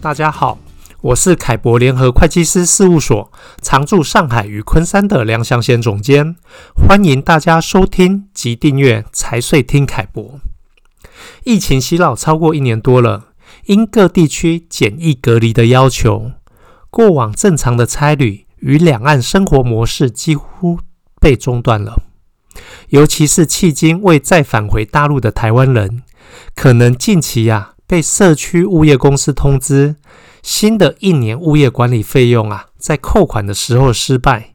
大家好，我是凯博联合会计师事务所常驻上海与昆山的梁祥贤总监，欢迎大家收听及订阅财税听凯博。疫情袭扰超过一年多了，因各地区检疫隔离的要求，过往正常的差旅与两岸生活模式几乎被中断了。尤其是迄今未再返回大陆的台湾人，可能近期呀、被社区物业公司通知，新的一年物业管理费用啊在扣款的时候失败。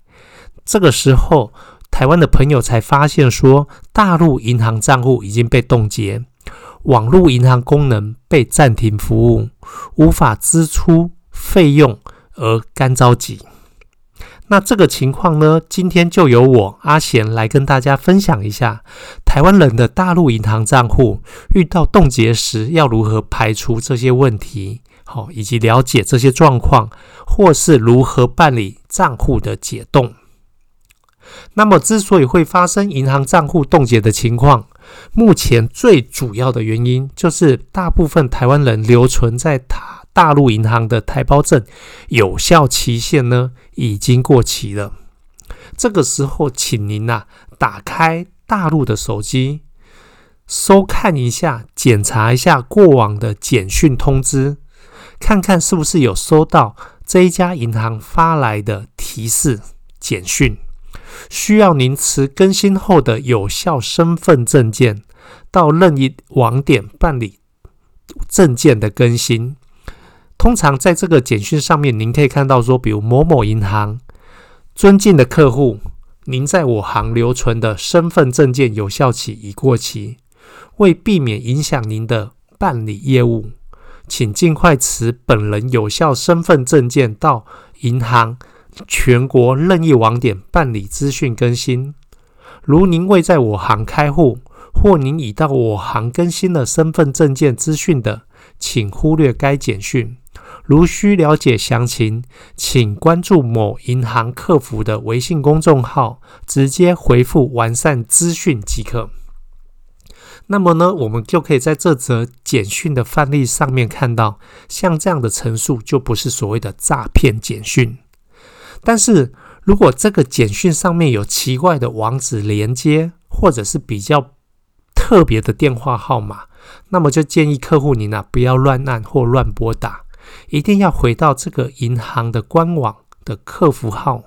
这个时候，台湾的朋友才发现说，大陆银行账户已经被冻结，网络银行功能被暂停服务，无法支出费用而干着急。那这个情况呢，今天就由我阿贤来跟大家分享一下，台湾人的大陆银行账户遇到冻结时要如何排除这些问题，好，以及了解这些状况，或是如何办理账户的解冻。那么，之所以会发生银行账户冻结的情况，目前最主要的原因就是大部分台湾人留存在他。大陆银行的台胞证有效期限呢，已经过期了。这个时候，请您呐、打开大陆的手机，收看一下，检查一下过往的简讯通知，看看是不是有收到这一家银行发来的提示简讯。需要您持更新后的有效身份证件到任意网点办理证件的更新。通常在这个简讯上面，您可以看到说，比如某某银行，尊敬的客户，您在我行留存的身份证件有效期已过期，为避免影响您的办理业务，请尽快持本人有效身份证件到银行全国任意网点办理资讯更新。如您未在我行开户，或您已到我行更新了身份证件资讯的，请忽略该简讯。如需了解详情，请关注某银行客服的微信公众号，直接回复“完善资讯”即可。那么呢，我们就可以在这则简讯的范例上面看到，像这样的陈述就不是所谓的诈骗简讯。但是如果这个简讯上面有奇怪的网址连接，或者是比较特别的电话号码，那么就建议客户您啊不要乱按或乱拨打。一定要回到这个银行的官网的客服号、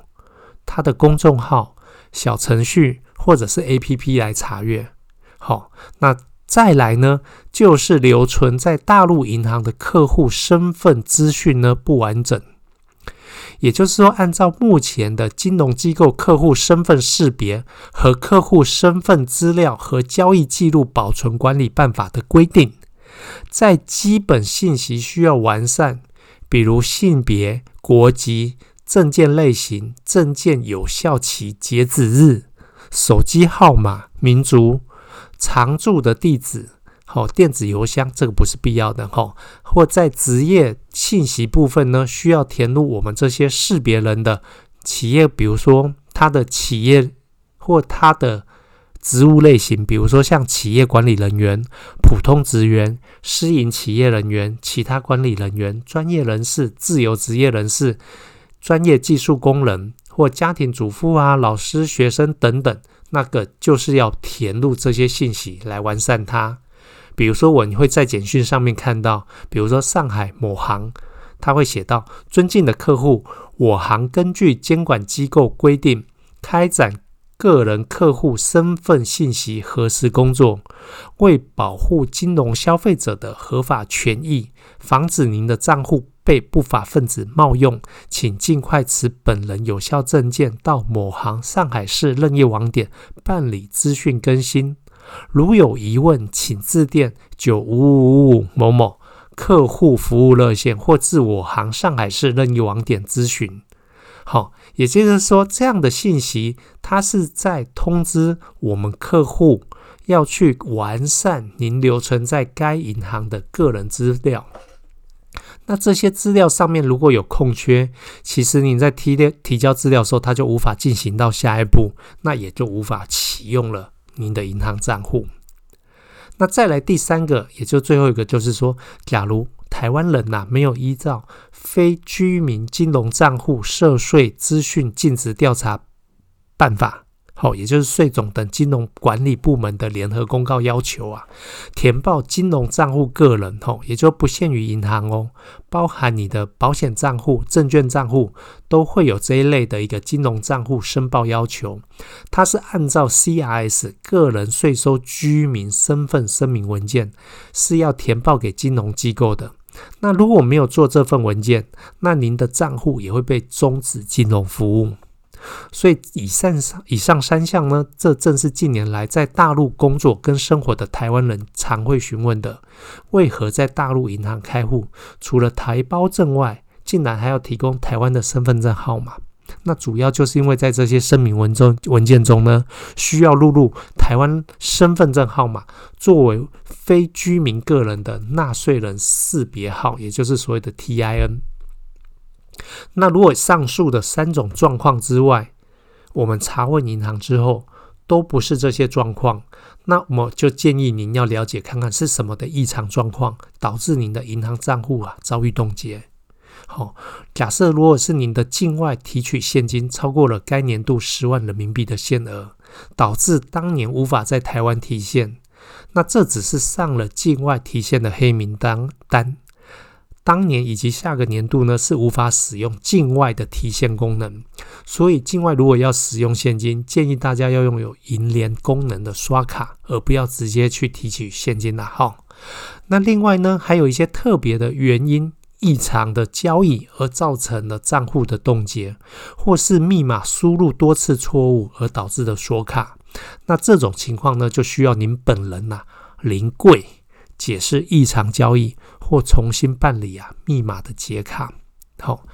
它的公众号、小程序或者是 APP 来查阅。好，那再来呢，就是留存在大陆银行的客户身份资讯呢不完整，也就是说，按照目前的金融机构客户身份识别和客户身份资料和交易记录保存管理办法的规定。在基本信息需要完善，比如性别、国籍、证件类型、证件有效期截止日、手机号码、民族、常住的地址、好电子邮箱，这个不是必要的哈。或在职业信息部分呢，需要填入我们这些识别人的企业，比如说他的企业或他的。职务类型，比如说像企业管理人员、普通职员、私营企业人员、其他管理人员、专业人士、自由职业人士、专业技术工人或家庭主妇啊、老师、学生等等，那个就是要填入这些信息来完善它。比如说，我你会在简讯上面看到，比如说上海某行，他会写到：尊敬的客户，我行根据监管机构规定开展。个人客户身份信息核实工作，为保护金融消费者的合法权益，防止您的账户被不法分子冒用，请尽快持本人有效证件到某行上海市任意网点办理资讯更新。如有疑问，请致电九五五五某某客户服务热线，或至我行上海市任意网点咨询。好，也就是说，这样的信息，它是在通知我们客户要去完善您留存在该银行的个人资料。那这些资料上面如果有空缺，其实您在提提交资料的时候，它就无法进行到下一步，那也就无法启用了您的银行账户。那再来第三个，也就最后一个，就是说，假如台湾人呐、没有依照非居民金融账户涉税资讯尽职调查办法。好，也就是税总等金融管理部门的联合公告要求啊，填报金融账户个人，吼，也就不限于银行哦，包含你的保险账户、证券账户，都会有这一类的一个金融账户申报要求。它是按照 CRS 个人税收居民身份声明文件是要填报给金融机构的。那如果没有做这份文件，那您的账户也会被终止金融服务。所以以上以上三项呢，这正是近年来在大陆工作跟生活的台湾人常会询问的：为何在大陆银行开户，除了台胞证外，竟然还要提供台湾的身份证号码？那主要就是因为在这些声明文中文件中呢，需要录入台湾身份证号码，作为非居民个人的纳税人识别号，也就是所谓的 TIN。那如果上述的三种状况之外，我们查问银行之后都不是这些状况，那我就建议您要了解看看是什么的异常状况导致您的银行账户啊遭遇冻结。好，假设如果是您的境外提取现金超过了该年度十万人民币的限额，导致当年无法在台湾提现，那这只是上了境外提现的黑名单单。当年以及下个年度呢，是无法使用境外的提现功能，所以境外如果要使用现金，建议大家要用有银联功能的刷卡，而不要直接去提取现金了哈。那另外呢，还有一些特别的原因异常的交易而造成了账户的冻结，或是密码输入多次错误而导致的锁卡，那这种情况呢，就需要您本人呐、临柜解释异常交易。或重新办理啊密码的解卡，好，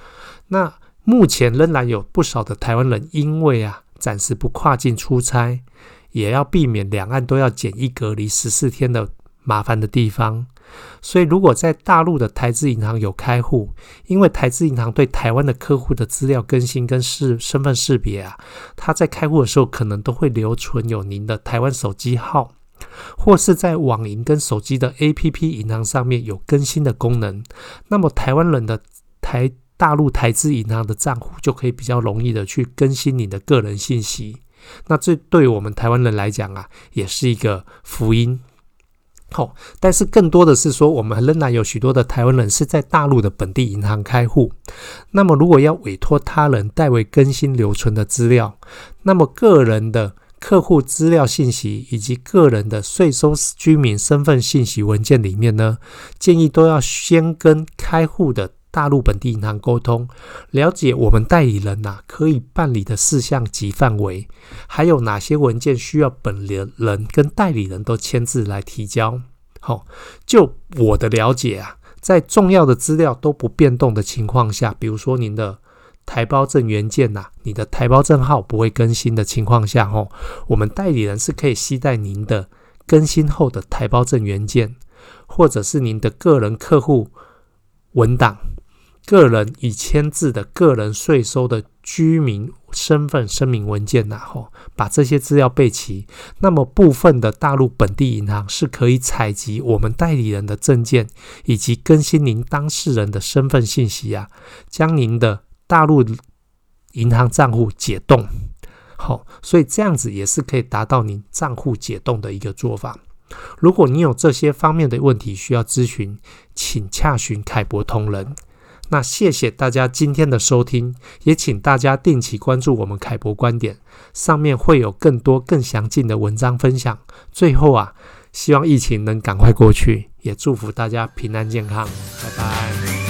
那目前仍然有不少的台湾人因为啊暂时不跨境出差，也要避免两岸都要检疫隔离十四天的麻烦的地方，所以如果在大陆的台资银行有开户，因为台资银行对台湾的客户的资料更新跟是身份识别啊，他在开户的时候可能都会留存有您的台湾手机号。或是在网银跟手机的 APP 银行上面有更新的功能，那么台湾人的台大陆台资银行的账户就可以比较容易的去更新你的个人信息。那这对我们台湾人来讲啊，也是一个福音。好、但是更多的是说，我们仍然有许多的台湾人是在大陆的本地银行开户。那么如果要委托他人代为更新留存的资料，那么个人的。客户资料信息以及个人的税收居民身份信息文件里面呢，建议都要先跟开户的大陆本地银行沟通，了解我们代理人呐、可以办理的事项及范围，还有哪些文件需要本人跟代理人都签字来提交。好，就我的了解啊，在重要的资料都不变动的情况下，比如说您的。台胞证原件呐，你的台胞证号不会更新的情况下，吼，我们代理人是可以携带您的更新后的台胞证原件，或者是您的个人客户文档、个人已签字的个人税收的居民身份声明文件呐，吼，把这些资料备齐。那么部分的大陆本地银行是可以采集我们代理人的证件，以及更新您当事人的身份信息啊，将您的大陆银行账户解冻，好，所以这样子也是可以达到您账户解冻的一个做法。如果你有这些方面的问题需要咨询，请洽询凯博同仁。那谢谢大家今天的收听，也请大家定期关注我们凯博观点，上面会有更多更详尽的文章分享。最后啊，希望疫情能赶快过去，也祝福大家平安健康，拜拜。